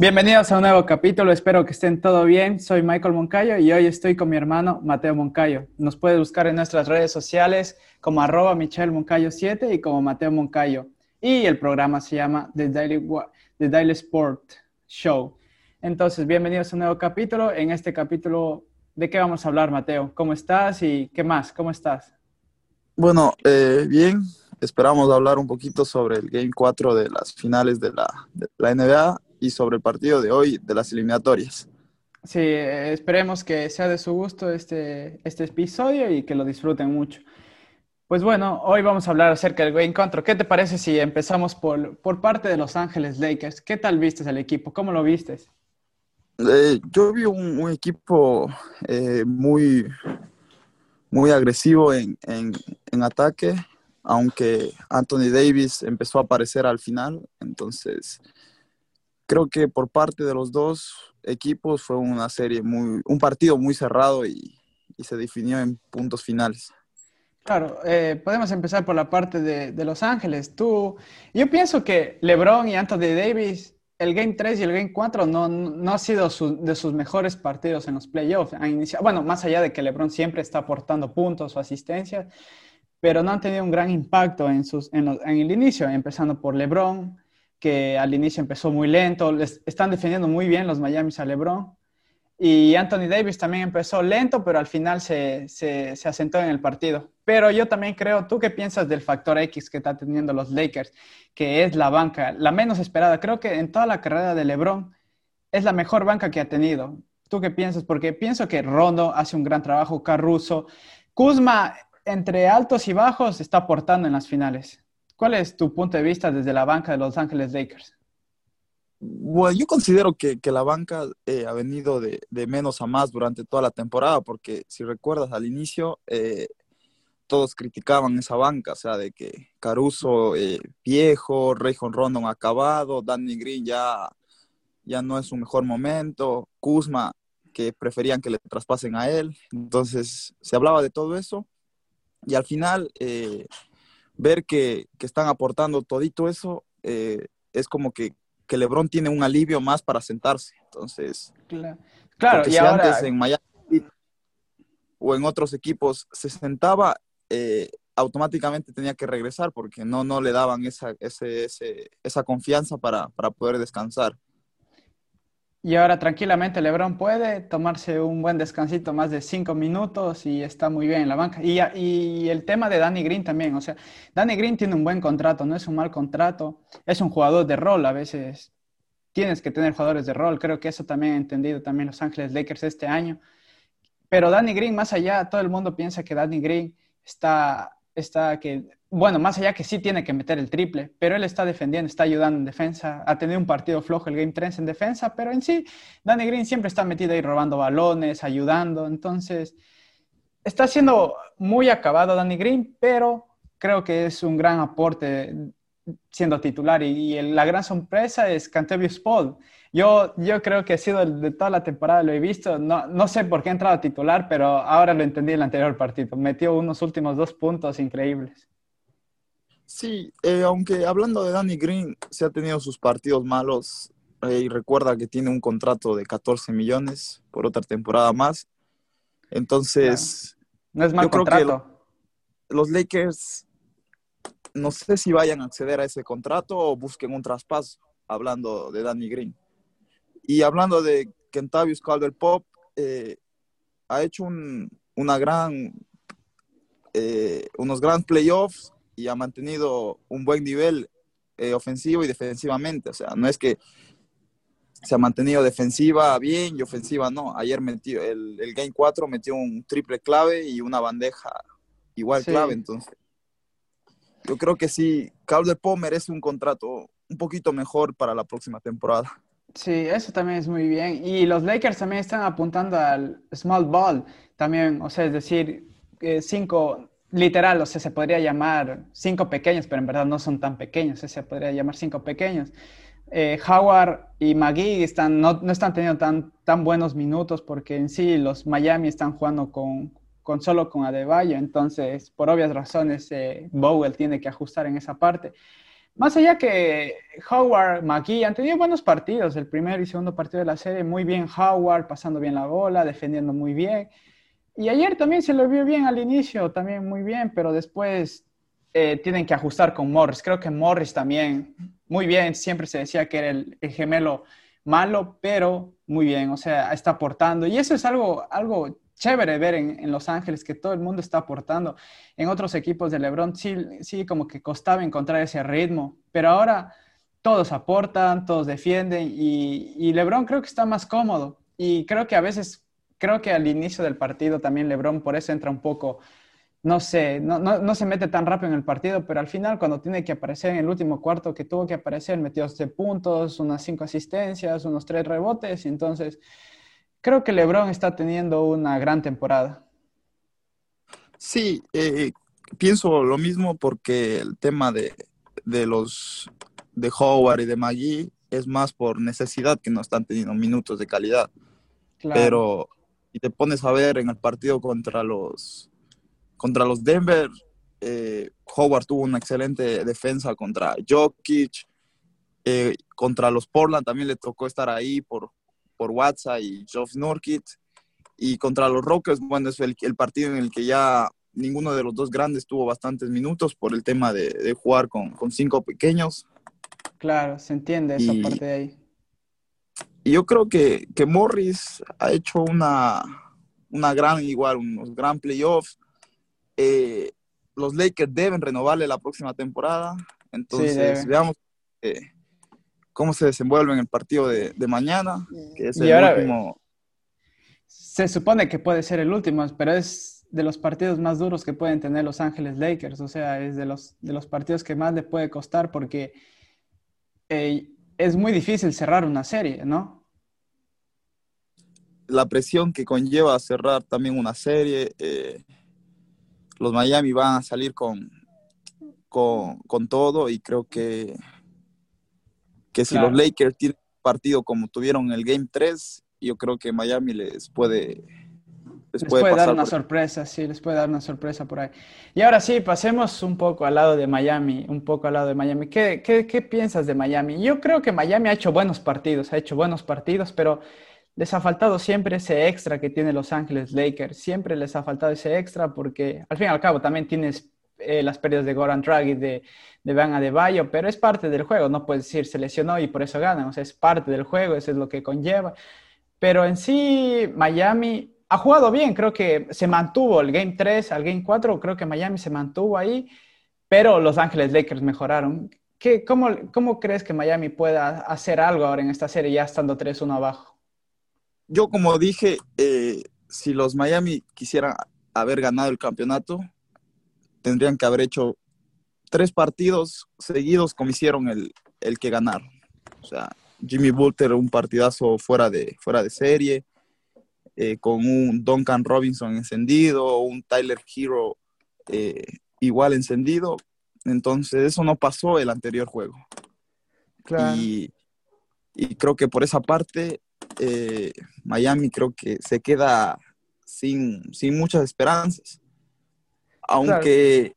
Bienvenidos a un nuevo capítulo, espero que estén todo bien. Soy Michael Moncayo y hoy estoy con mi hermano Mateo Moncayo. Nos puedes buscar en nuestras redes sociales como arroba Michelle Moncayo 7 y como Mateo Moncayo. Y el programa se llama The Daily, The Daily Sport Show. Entonces, bienvenidos a un nuevo capítulo. En este capítulo, ¿de qué vamos a hablar, Mateo? ¿Cómo estás y qué más? ¿Cómo estás? Bueno, eh, bien. Esperamos hablar un poquito sobre el Game 4 de las finales de la, de la NBA y sobre el partido de hoy de las eliminatorias. Sí, esperemos que sea de su gusto este, este episodio y que lo disfruten mucho. Pues bueno, hoy vamos a hablar acerca del 4. ¿Qué te parece si empezamos por, por parte de Los Ángeles Lakers? ¿Qué tal viste el equipo? ¿Cómo lo vistes? Eh, yo vi un, un equipo eh, muy, muy agresivo en, en, en, ataque, aunque Anthony Davis empezó a aparecer al final, entonces creo que por parte de los dos equipos fue una serie muy, un partido muy cerrado y, y se definió en puntos finales. Claro, eh, podemos empezar por la parte de, de, Los Ángeles. Tú, yo pienso que LeBron y Anthony Davis, el Game 3 y el Game 4 no, no ha sido su, de sus mejores partidos en los playoffs. Han iniciado, bueno, más allá de que LeBron siempre está aportando puntos o asistencia, pero no han tenido un gran impacto en, sus, en, los, en el inicio, empezando por LeBron, que al inicio empezó muy lento, les están defendiendo muy bien los Miami a LeBron. Y Anthony Davis también empezó lento, pero al final se, se, se, asentó en el partido. Pero yo también creo, ¿tú qué piensas del factor X que está teniendo los Lakers? Que es la banca, la menos esperada. Creo que en toda la carrera de LeBron es la mejor banca que ha tenido. ¿Tú qué piensas? Porque pienso que Rondo hace un gran trabajo, Caruso. Kuzma, entre altos y bajos, está aportando en las finales. ¿Cuál es tu punto de vista desde la banca de Los Ángeles Lakers? Bueno, yo considero que, que la banca eh, ha venido de, menos a más durante toda la temporada, porque si recuerdas al inicio, eh, todos criticaban esa banca, o sea, de que Caruso eh, viejo, Rayjon Rondon acabado, Danny Green ya, ya no es su mejor momento, Kuzma, que preferían que le traspasen a él. Entonces, se hablaba de todo eso, y al final eh, ver que, que, están aportando todito eso, eh, es como que, que, LeBron tiene un alivio más para sentarse. Entonces, claro, claro y si ahora... antes en Miami o en otros equipos se sentaba, eh, automáticamente tenía que regresar porque no, no le daban esa, ese, ese, esa confianza para, para poder descansar. Y ahora tranquilamente LeBron puede tomarse un buen descansito, más de cinco minutos y está muy bien en la banca. Y, el tema de Danny Green también, o sea, Danny Green tiene un buen contrato, no es un mal contrato, es un jugador de rol, a veces tienes que tener jugadores de rol, creo que eso también ha entendido también Los Ángeles Lakers este año. Pero Danny Green, más allá, todo el mundo piensa que Danny Green está, está que bueno, más allá que sí tiene que meter el triple, pero él está defendiendo, está ayudando en defensa, ha tenido un partido flojo el Game 3 en defensa, pero en sí, Danny Green siempre está metido ahí robando balones, ayudando, entonces está siendo muy acabado Danny Green, pero creo que es un gran aporte siendo titular y, la gran sorpresa es Cantevius Paul. Yo, yo creo que ha sido de toda la temporada, lo he visto, no, no sé por qué ha entrado a titular, pero ahora lo entendí en el anterior partido, metió unos últimos dos puntos increíbles. Sí, eh, aunque hablando de Danny Green, se ha tenido sus partidos malos eh, y recuerda que tiene un contrato de 14 millones por otra temporada más. Entonces, no, no es mal yo contrato. Creo que los Lakers, no sé si vayan a acceder a ese contrato o busquen un traspaso, hablando de Danny Green. Y hablando de Kentavious Calder Pop, eh, ha hecho un, una gran, eh, unos grandes playoffs y ha mantenido un buen nivel eh, ofensivo y defensivamente. O sea, no es que se ha mantenido defensiva bien y ofensiva no. Ayer metió el, el Game 4 metió un triple clave y una bandeja igual sí. clave. Entonces, yo creo que sí, Calder Poe merece un contrato un poquito mejor para la próxima temporada. Sí, eso también es muy bien. Y los Lakers también están apuntando al small ball, también, o sea, es decir, eh, cinco, literal, o sea, se podría llamar cinco pequeños, pero en verdad no son tan pequeños, se podría llamar cinco pequeños. Eh, Howard y McGee están, no, no, están teniendo tan, tan buenos minutos porque en sí los Miami están jugando con, con solo con Adebayo, entonces por obvias razones eh, Bowell tiene que ajustar en esa parte. Más allá que Howard, McGee han tenido buenos partidos, el primer y segundo partido de la serie, muy bien Howard, pasando bien la bola, defendiendo muy bien. Y ayer también se lo vio bien al inicio, también muy bien, pero después eh, tienen que ajustar con Morris. Creo que Morris también, muy bien, siempre se decía que era el, gemelo malo, pero muy bien, o sea, está aportando. Y eso es algo, algo chévere ver en, Los Ángeles, que todo el mundo está aportando. En otros equipos de LeBron sí, sí como que costaba encontrar ese ritmo, pero ahora todos aportan, todos defienden y, y LeBron creo que está más cómodo. Y creo que a veces, creo que al inicio del partido también LeBron por eso entra un poco no sé, no, no, se mete tan rápido en el partido, pero al final cuando tiene que aparecer en el último cuarto que tuvo que aparecer, metió 12 puntos, unas 5 asistencias, unos 3 rebotes, entonces creo que Lebron está teniendo una gran temporada. Sí, eh, pienso lo mismo porque el tema de, los de Howard y de Magui es más por necesidad que no están teniendo minutos de calidad. Pero y te pones a ver en el partido contra los contra los Denver, eh, Howard tuvo una excelente defensa contra Jokic. Eh, contra los Portland también le tocó estar ahí por, por WhatsApp y Geoff Norkit. Y contra los Rockets, bueno, es el, partido en el que ya ninguno de los dos grandes tuvo bastantes minutos por el tema de, jugar con, cinco pequeños. Claro, se entiende esa parte de ahí. Y yo creo que, que Morris ha hecho una, una gran, igual, unos gran playoffs. Eh, los Lakers deben renovarle la próxima temporada. Entonces, veamos eh, cómo se desenvuelve en el partido de, mañana, que es el último. Se supone que puede ser el último, pero es de los partidos más duros que pueden tener Los Ángeles Lakers. O sea, es de los, de los partidos que más le puede costar porque eh, es muy difícil cerrar una serie, ¿no? La presión que conlleva cerrar también una serie los Miami van a salir con, con, todo y creo que, que si los Lakers tienen partido como tuvieron el Game 3, yo creo que Miami les puede... Les, puede, dar una sorpresa, sí, les puede dar una sorpresa por ahí. Y ahora sí, pasemos un poco al lado de Miami, un poco al lado de Miami. ¿Qué, qué, qué piensas de Miami? Yo creo que Miami ha hecho buenos partidos, ha hecho buenos partidos, pero les ha faltado siempre ese extra que tiene Los Ángeles Lakers. Siempre les ha faltado ese extra porque al fin y al cabo también tienes eh, las pérdidas de Goran Draghi, de, de Van Adebayo, pero es parte del juego. No puedes decir se lesionó y por eso ganan. O sea, es parte del juego, eso es lo que conlleva. Pero en sí, Miami ha jugado bien. Creo que se mantuvo el Game 3 al Game 4. Creo que Miami se mantuvo ahí, pero Los Ángeles Lakers mejoraron. ¿Qué, cómo, ¿Cómo crees que Miami pueda hacer algo ahora en esta serie ya estando 3-1 abajo? yo como dije, eh, si los Miami quisieran haber ganado el campeonato, tendrían que haber hecho tres partidos seguidos como hicieron el, que ganaron. O sea, Jimmy Butler un partidazo fuera de, fuera de serie, eh, con un Duncan Robinson encendido, un Tyler Hero eh, igual encendido. Entonces eso no pasó el anterior juego. Y, y creo que por esa parte eh, Miami creo que se queda sin, muchas esperanzas. Aunque,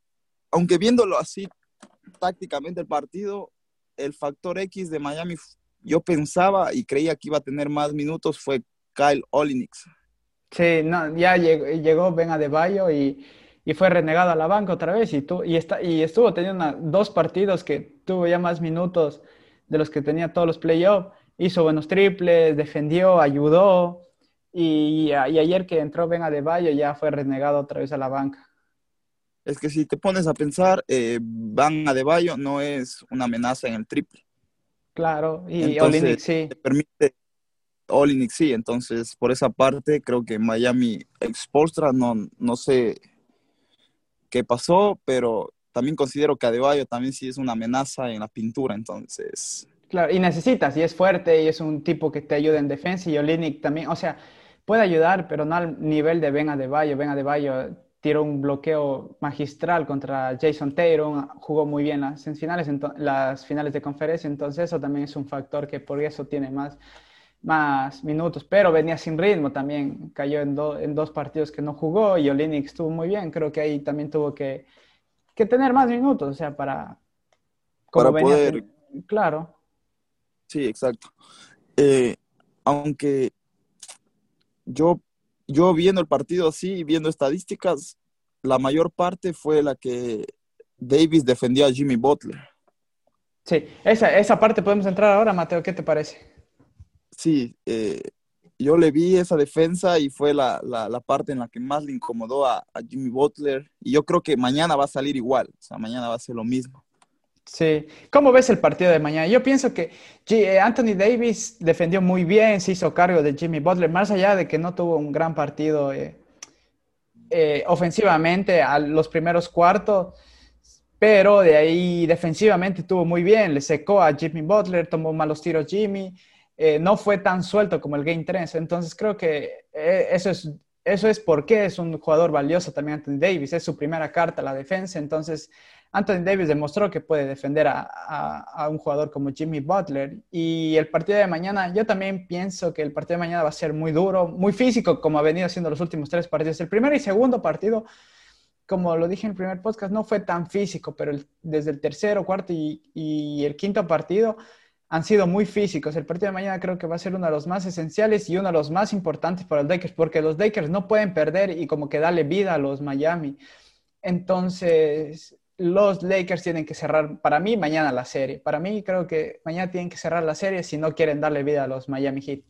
aunque viéndolo así tácticamente el partido, el factor X de Miami, yo pensaba y creía que iba a tener más minutos, fue Kyle Olinix. Sí, no, ya llegó, llegó Ben Adebayo y, y fue renegado a la banca otra vez y, y, está, y estuvo teniendo dos partidos que tuvo ya más minutos de los que tenía todos los playoffs hizo buenos triples, defendió, ayudó. Y, ayer que entró Ben Adebayo ya fue renegado otra vez a la banca. Es que si te pones a pensar, eh, Van Adebayo no es una amenaza en el triple. Claro, y Olinik sí. Te permite Olinik sí, entonces por esa parte creo que Miami Expostra no, no sé qué pasó, pero también considero que Adebayo también sí es una amenaza en la pintura, entonces Claro, y necesitas, y es fuerte, y es un tipo que te ayuda en defensa, y Olinik también, o sea, puede ayudar, pero no al nivel de Ben Adebayo. Ben Adebayo tiró un bloqueo magistral contra Jason Taylor, jugó muy bien las finales, las finales de conferencia, entonces eso también es un factor que por eso tiene más, más minutos, pero venía sin ritmo también, cayó en, en dos partidos que no jugó y Olinik estuvo muy bien, creo que ahí también tuvo que, que tener más minutos, o sea, para, para poder... Claro. Sí, exacto. Eh, aunque yo, yo viendo el partido así, viendo estadísticas, la mayor parte fue la que Davis defendió a Jimmy Butler. Sí, esa, esa parte podemos entrar ahora, Mateo, ¿qué te parece? Sí, eh, yo le vi esa defensa y fue la, parte en la que más le incomodó a, Jimmy Butler. Y yo creo que mañana va a salir igual, o sea, mañana va a ser lo mismo. Sí, ¿cómo ves el partido de mañana? Yo pienso que eh, Anthony Davis defendió muy bien, se hizo cargo de Jimmy Butler, más allá de que no tuvo un gran partido eh, eh, ofensivamente a los primeros cuartos, pero de ahí defensivamente estuvo muy bien, le secó a Jimmy Butler, tomó malos tiros Jimmy, no fue tan suelto como el Game 3, entonces creo que eso es eso es porque es un jugador valioso también Anthony Davis, es su primera carta a la defensa, entonces Anthony Davis demostró que puede defender a, un jugador como Jimmy Butler. Y el partido de mañana, yo también pienso que el partido de mañana va a ser muy duro, muy físico, como ha venido haciendo los últimos tres partidos. El primer y segundo partido, como lo dije en el primer podcast, no fue tan físico, pero desde el tercero, cuarto y, el quinto partido han sido muy físicos. El partido de mañana creo que va a ser uno de los más esenciales y uno de los más importantes para los Lakers, porque los Lakers no pueden perder y como que darle vida a los Miami. Entonces, los Lakers tienen que cerrar, para mí, mañana la serie. Para mí, creo que mañana tienen que cerrar la serie si no quieren darle vida a los Miami Heat.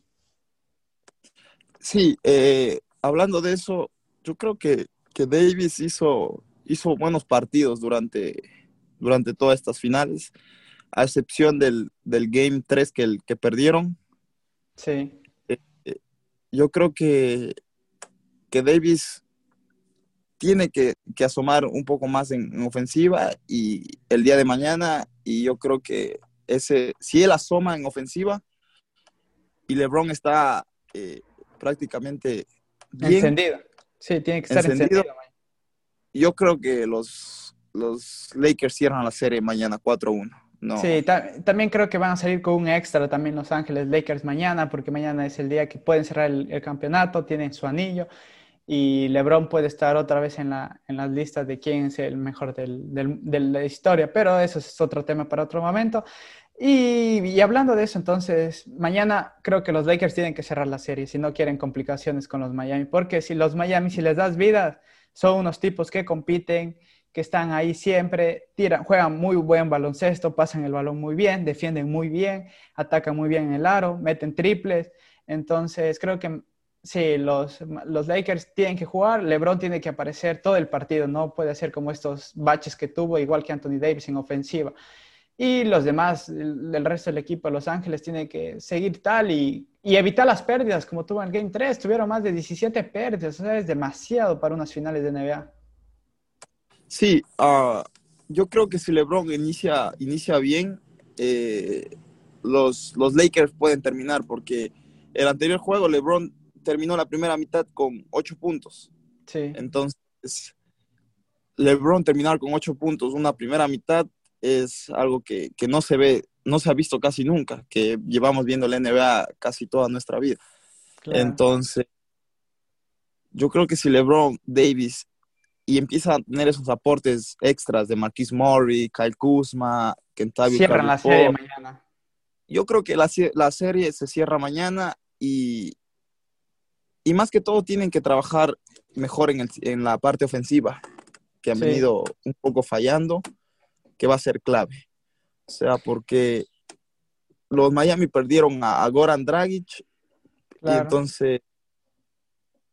Sí, eh, hablando de eso, yo creo que, Davis hizo, hizo buenos partidos durante, durante todas estas finales, a excepción del, Game 3 que, que perdieron. Sí. Eh, eh, yo creo que, que Davis tiene que, asomar un poco más en, ofensiva y el día de mañana, y yo creo que ese, si él asoma en ofensiva y LeBron está eh, prácticamente encendido. Sí, tiene que estar encendido. yo creo que los, los Lakers cierran la serie mañana 4-1. No. Sí, también creo que van a salir con un extra también Los Ángeles Lakers mañana, porque mañana es el día que pueden cerrar el campeonato, tienen su anillo y LeBron puede estar otra vez en, la, en las listas de quién es el mejor del, de la historia, pero eso es otro tema para otro momento. Y, y, hablando de eso, entonces, mañana creo que los Lakers tienen que cerrar la serie si no quieren complicaciones con los Miami, porque si los Miami, si les das vida, son unos tipos que compiten, que están ahí siempre, tiran, juegan muy buen baloncesto, pasan el balón muy bien, defienden muy bien, atacan muy bien en el aro, meten triples. Entonces, creo que Sí, los, los Lakers tienen que jugar, LeBron tiene que aparecer todo el partido, no puede ser como estos baches que tuvo, igual que Anthony Davis en ofensiva. Y los demás, el, resto del equipo, Los Ángeles, tiene que seguir tal y, evitar las pérdidas, como tuvo en el Game 3, tuvieron más de 17 pérdidas, o sea, es demasiado para unas finales de NBA. Sí, ah, yo creo que si LeBron inicia, inicia bien, eh, los, los Lakers pueden terminar, porque el anterior juego LeBron terminó la primera mitad con ocho puntos. Sí. Entonces, LeBron terminar con ocho puntos una primera mitad es algo que, no se ve, no se ha visto casi nunca, que llevamos viendo la NBA casi toda nuestra vida. Entonces, yo creo que si LeBron Davis y empieza a tener esos aportes extras de Marquis Murray, Kyle Kuzma, Kentavious Cierran la serie mañana. Yo creo que la, la, serie se cierra mañana y, y más que todo tienen que trabajar mejor en, la parte ofensiva, que han venido un poco fallando, que va a ser clave. O sea, porque los Miami perdieron a, Goran Dragic y entonces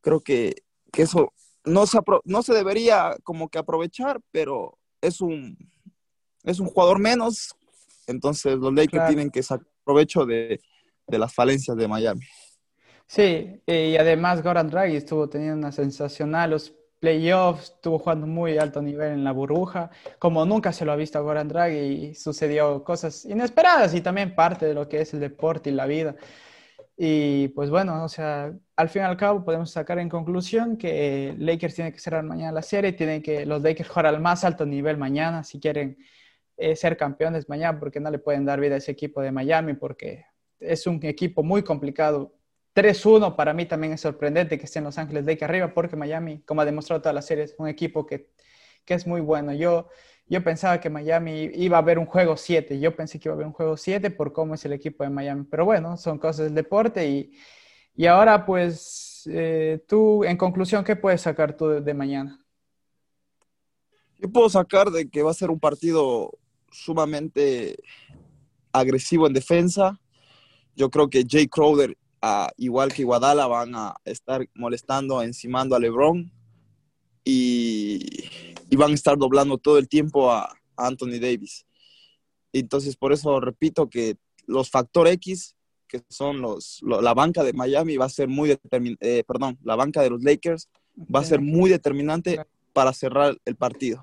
creo que, eso no se, no se debería como que aprovechar, pero es un, es un jugador menos, entonces los Lakers tienen que sacar provecho de las falencias de Miami. Sí, y además Goran Draghi estuvo teniendo una sensacional, los playoffs, estuvo jugando muy alto nivel en la burbuja, como nunca se lo ha visto a Goran Draghi sucedió cosas inesperadas y también parte de lo que es el deporte y la vida. Y pues bueno, o sea, al fin y al cabo podemos sacar en conclusión que Lakers tiene que cerrar mañana la serie, tienen que los Lakers jugar al más alto nivel mañana si quieren eh, ser campeones mañana, porque no le pueden dar vida a ese equipo de Miami, porque es un equipo muy complicado 3-1 para mí también es sorprendente que estén Los Ángeles de aquí arriba porque Miami, como ha demostrado toda la serie, es un equipo que, que es muy bueno. Yo yo pensaba que Miami iba a haber un juego 7. Yo pensé que iba a haber un juego 7 por cómo es el equipo de Miami. Pero bueno, son cosas del deporte. Y, y ahora, pues, eh, tú, en conclusión, ¿qué puedes sacar tú de, mañana? Yo puedo sacar de que va a ser un partido sumamente agresivo en defensa. Yo creo que Jay Crowder, ah, igual que Guadala, van a estar molestando, encimando a LeBron y, van a estar doblando todo el tiempo a, Anthony Davis. Entonces, por eso repito que los factor X, que son los, la banca de Miami, va a ser muy determinante, eh, perdón, la banca de los Lakers va a ser muy determinante para cerrar el partido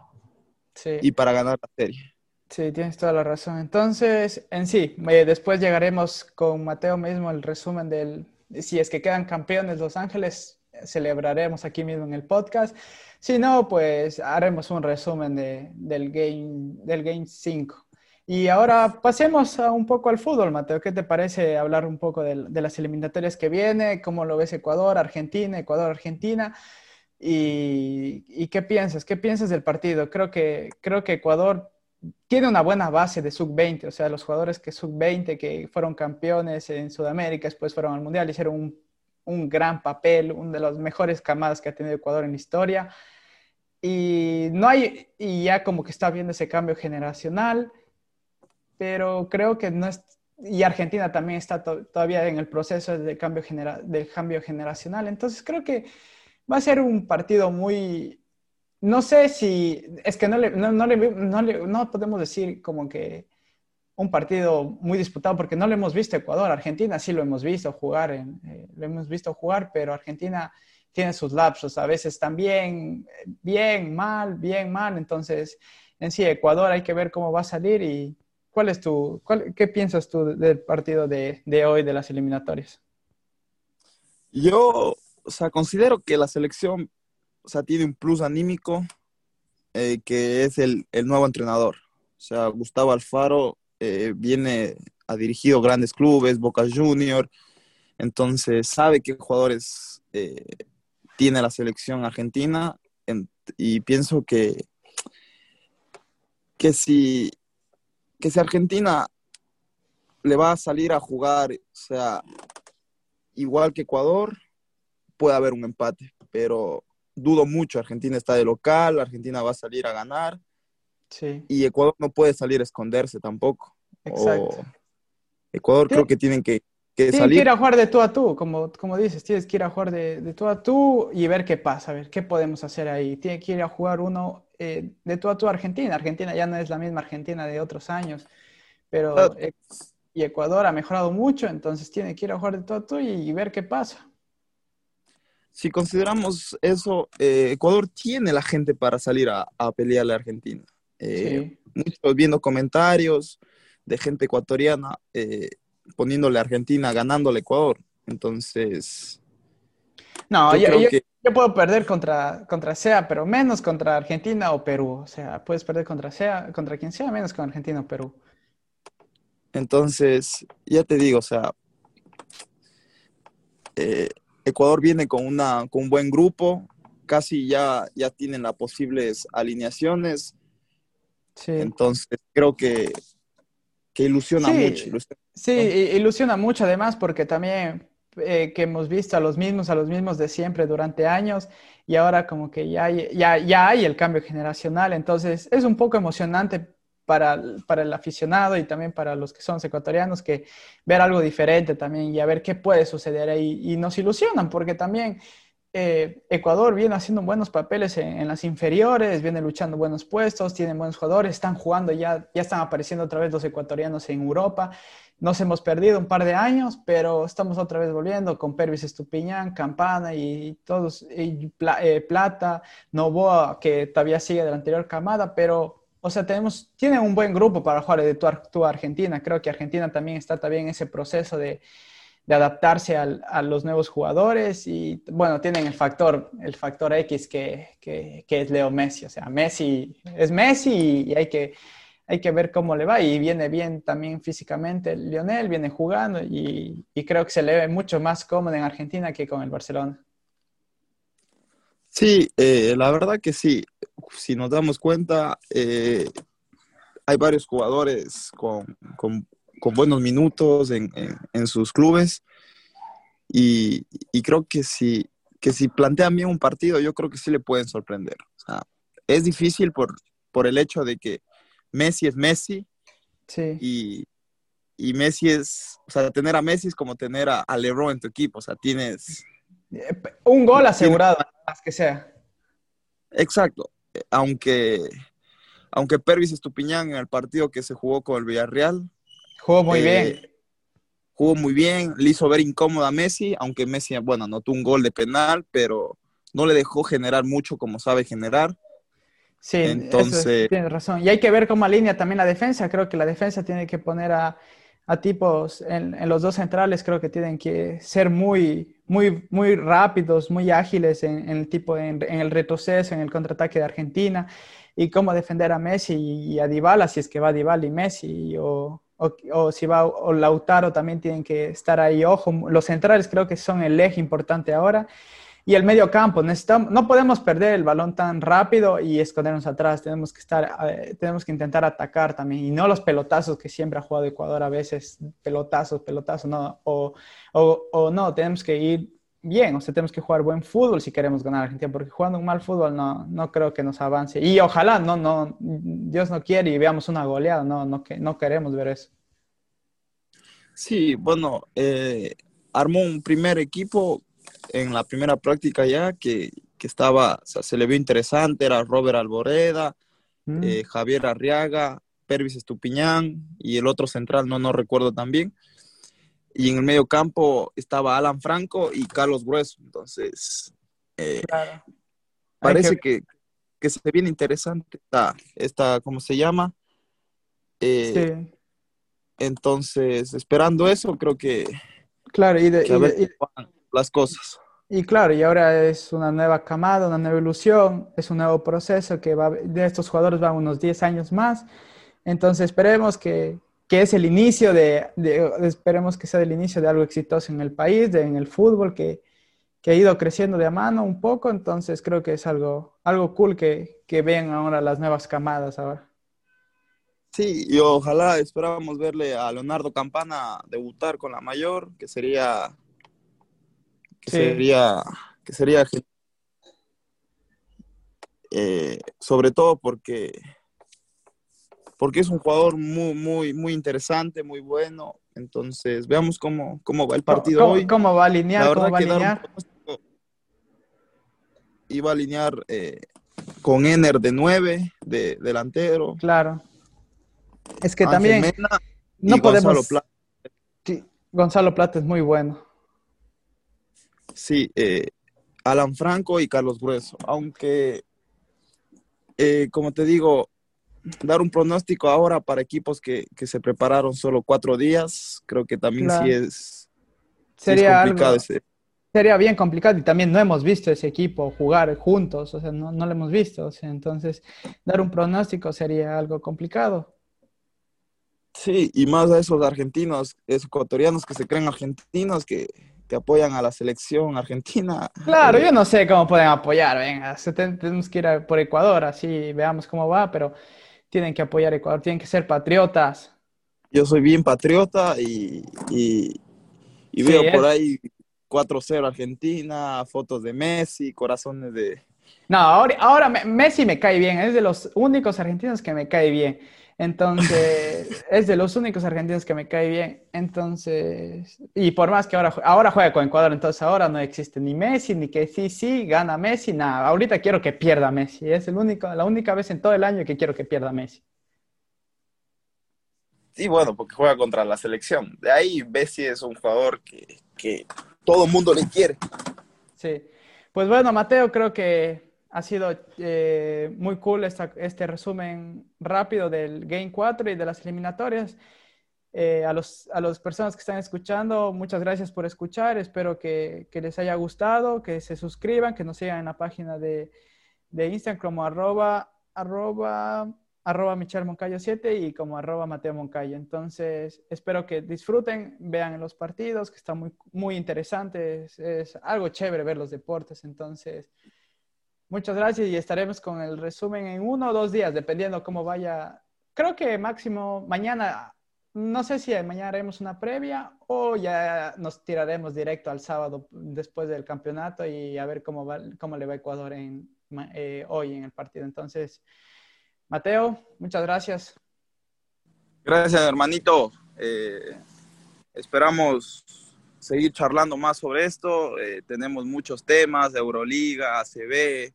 y para ganar la serie. Sí, tienes toda la razón. Entonces, en sí, eh, después llegaremos con Mateo mismo el resumen del, si es que quedan campeones Los Ángeles, celebraremos aquí mismo en el podcast. Si no, pues haremos un resumen del, game, del Game 5. Y ahora pasemos a un poco al fútbol, Mateo. ¿Qué te parece hablar un poco de, las eliminatorias que viene? ¿Cómo lo ves Ecuador, Argentina, Ecuador, Argentina? Y, qué piensas? ¿Qué piensas del partido? Creo que, creo que Ecuador tiene una buena base de sub-20, o sea, los jugadores que sub-20, que fueron campeones en Sudamérica, después fueron al Mundial, hicieron un un gran papel, una de las mejores camadas que ha tenido Ecuador en la historia. Y no hay, y ya como que está viendo ese cambio generacional, pero creo que no es, y Argentina también está todavía en el proceso de cambio del cambio generacional. Entonces creo que va a ser un partido muy, no sé si, es que no, le, no, no, le, no podemos decir como que un partido muy disputado porque no lo hemos visto Ecuador, Argentina sí lo hemos visto jugar, eh, lo hemos visto jugar, pero Argentina tiene sus lapsos, a veces también bien, mal, bien, mal, entonces en sí Ecuador hay que ver cómo va a salir y cuál es tu, qué piensas tú del partido de, hoy de las eliminatorias. Yo, o sea, considero que la selección, o sea, tiene un plus anímico eh, que es el, el nuevo entrenador. O sea, Gustavo Alfaro eh, viene, ha dirigido grandes clubes, Boca Junior, entonces sabe qué jugadores eh, tiene la selección argentina y pienso que, que, si, que si Argentina le va a salir a jugar, o sea, igual que Ecuador, puede haber un empate, pero dudo mucho, Argentina está de local, Argentina va a salir a ganar y Ecuador no puede salir a esconderse tampoco. Exacto. Ecuador creo que tienen que, que salir. que ir a jugar de tú a tú, como, como dices, tienes que ir a jugar de, de tú a tú y ver qué pasa, a ver qué podemos hacer ahí. Tiene que ir a jugar uno eh, de tú a tú a Argentina. Argentina ya no es la misma Argentina de otros años, pero y Ecuador ha mejorado mucho, entonces tiene que ir a jugar de tú a tú y, ver qué pasa. Si consideramos eso, eh, Ecuador tiene la gente para salir a, a pelearle a Argentina. Eh, muchos viendo comentarios de gente ecuatoriana eh, poniéndole a Argentina, ganándole a Ecuador. Entonces. No, yo, yo, puedo perder contra, contra SEA, pero menos contra Argentina o Perú. O sea, puedes perder contra SEA, contra quien sea, menos con Argentina o Perú. Entonces, ya te digo, o sea, eh, Ecuador viene con, una, con un buen grupo, casi ya, ya tienen las posibles alineaciones. Entonces, creo que, que ilusiona mucho. sí, ilusiona mucho además porque también eh, que hemos visto a los mismos, a los mismos de siempre durante años y ahora como que ya hay, ya, ya hay el cambio generacional, entonces es un poco emocionante para, para, el aficionado y también para los que son ecuatorianos que ver algo diferente también y a ver qué puede suceder ahí y nos ilusionan porque también eh, Ecuador viene haciendo buenos papeles en, las inferiores, viene luchando buenos puestos, tienen buenos jugadores, están jugando ya, ya están apareciendo otra vez los ecuatorianos en Europa. Nos hemos perdido un par de años, pero estamos otra vez volviendo con Pervis Estupiñán, Campana y todos, y eh, Plata, Novoa, que todavía sigue de la anterior camada, pero, o sea, tenemos, tienen un buen grupo para jugar de tu, Argentina. Creo que Argentina también está también en ese proceso de, de adaptarse a los nuevos jugadores y bueno, tienen el factor, el factor X que, que, es Leo Messi, o sea, Messi es Messi y hay que, hay que ver cómo le va y viene bien también físicamente Lionel, viene jugando y, creo que se le ve mucho más cómodo en Argentina que con el Barcelona. Sí, eh, la verdad que sí. Si nos damos cuenta, eh, hay varios jugadores con, con, con buenos minutos en, en, en sus clubes y, y, creo que si, que si plantean bien un partido, yo creo que sí le pueden sorprender. O sea, es difícil por, por el hecho de que Messi es Messi Sí. y, y Messi es, o sea, tener a Messi es como tener a, a LeBron en tu equipo, o sea, tienes... Eh, Un gol asegurado, más que sea. Exacto, aunque, aunque Pervis Estupiñán en el partido que se jugó con el Villarreal, Jugó muy Eh, bien. jugó muy bien, le hizo ver incómoda a Messi, aunque Messi, bueno, anotó un gol de penal, pero no le dejó generar mucho como sabe generar. Sí, es- entonces- tienes razón. Y hay que ver cómo alinea también la defensa. Creo que la defensa tiene que poner a, a tipos en, en los dos centrales, creo que tienen que ser muy, muy, muy rápidos, muy ágiles en, en el tipo, en, en el retroceso, en el contraataque de Argentina, y cómo defender a Messi y a Dybala, si es que va Dybala y Messi, o, o, o si va o Lautaro también tienen que estar ahí. Ojo, los centrales creo que son el eje importante ahora. Y el medio campo, necesitamos, no podemos perder el balón tan rápido y escondernos atrás, tenemos que estar, eh, tenemos que intentar atacar también, y no los pelotazos que siempre ha jugado Ecuador a veces, pelotazos, pelotazos, no, o, o, no, tenemos que ir bien, o sea, tenemos que jugar buen fútbol si queremos ganar a Argentina, porque jugando un mal fútbol no, no creo que nos avance, y ojalá, no, no, Dios no quiere y veamos una goleada, no, no, que, no queremos ver eso. Sí, bueno, eh, armó un primer equipo en la primera práctica ya que, que estaba, o sea, se le vio interesante, era Robert Alboreda, Mm. eh, Javier Arriaga, Pervis Estupiñán y el otro central, no, no recuerdo también. Y en el medio campo estaba Alan Franco y Carlos Grueso. Entonces, eh, Claro. Parece que- que, que se viene interesante esta, esta ¿cómo se llama? Eh, Sí, Entonces, esperando eso, creo que, claro, y, de- y de- las cosas. Y claro, y ahora es una nueva camada, una nueva ilusión, es un nuevo proceso que va, de estos jugadores van unos 10 años más. Entonces esperemos que, que es el inicio de, de- esperemos que sea el inicio de algo exitoso en el país, de- en el fútbol, que, que ha ido creciendo de a mano un poco. Entonces creo que es algo, algo cool que, que vean ahora las nuevas camadas ahora. Sí, y ojalá esperábamos verle a Leonardo Campana debutar con la mayor, que sería que Sí. sería que sería eh, sobre todo porque porque es un jugador muy muy muy interesante, muy bueno. Entonces, veamos cómo, cómo va el partido ¿Cómo, hoy. cómo va a alinear? La ¿Cómo verdad va a alinear? iba a alinear eh, con Ener de 9, de delantero. Claro. Es que Ángel también Mena no Gonzalo podemos... Plata. Sí, Gonzalo Plata es muy bueno. Sí, eh, Alan Franco y Carlos Grueso. Aunque, eh, como te digo, dar un pronóstico ahora para equipos que, que se prepararon solo cuatro días, creo que también Claro. sí es, sí es Sería complicado. algo, ese- sería bien complicado y también no hemos visto ese equipo jugar juntos, o sea, no, no lo hemos visto, o sea, entonces dar un pronóstico sería algo complicado. Sí, y más a esos argentinos, esos ecuatorianos que se creen argentinos, que, que apoyan a la selección argentina. Claro, Eh, yo no sé cómo pueden apoyar, venga, tenemos que ir a- por Ecuador, así veamos cómo va, pero tienen que apoyar a Ecuador, tienen que ser patriotas. Yo soy bien patriota y, y, y Sí, veo es- por ahí 4-0 Argentina, fotos de Messi, corazones de... No, ahora, ahora Me- Messi me cae bien, es de los únicos argentinos que me cae bien. Entonces, es de los únicos argentinos que me cae bien. Entonces, y por más que ahora, ahora juega con Ecuador, entonces ahora no existe ni Messi, ni que sí, sí, gana Messi, nada. Ahorita quiero que pierda Messi. Es el único, la única vez en todo el año que quiero que pierda Messi. Sí, bueno, porque juega contra la selección. De ahí Messi es un jugador que, que todo el mundo le quiere. Sí. Pues bueno, Mateo, creo que ha sido eh, muy cool esta- este resumen rápido del Game 4 y de las eliminatorias. Eh, a, los, a las personas que están escuchando, muchas gracias por escuchar. Espero que, que les haya gustado, que se suscriban, que nos sigan en la página de, de Instagram como arroba, arroba, arroba Michel Moncayo 7 y como arroba Mateo Moncayo. Entonces, espero que disfruten, vean los partidos, que está muy, muy interesante. Es, es algo chévere ver los deportes. Entonces, Muchas gracias y estaremos con el resumen en uno o dos días, dependiendo cómo vaya. Creo que máximo mañana, no sé si mañana haremos una previa o ya nos tiraremos directo al sábado después del campeonato y a ver cómo, va, cómo le va Ecuador en, eh, hoy en el partido. Entonces, Mateo, muchas gracias. Gracias, hermanito. Eh, esperamos seguir charlando más sobre esto. Eh, tenemos muchos temas, Euroliga, ACB,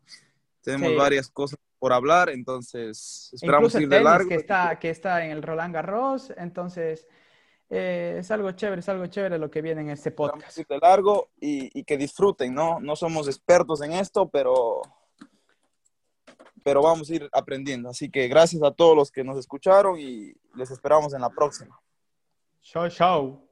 tenemos varias cosas por hablar, entonces esperamos ir de largo. Que está, que está en el Roland Garros, entonces eh, es algo chévere, es algo chévere lo que viene en este podcast. Ir de largo y, y, que disfruten, ¿no? No somos expertos en esto, pero, pero vamos a ir aprendiendo. Así que gracias a todos los que nos escucharon y les esperamos en la próxima. Chao, chao.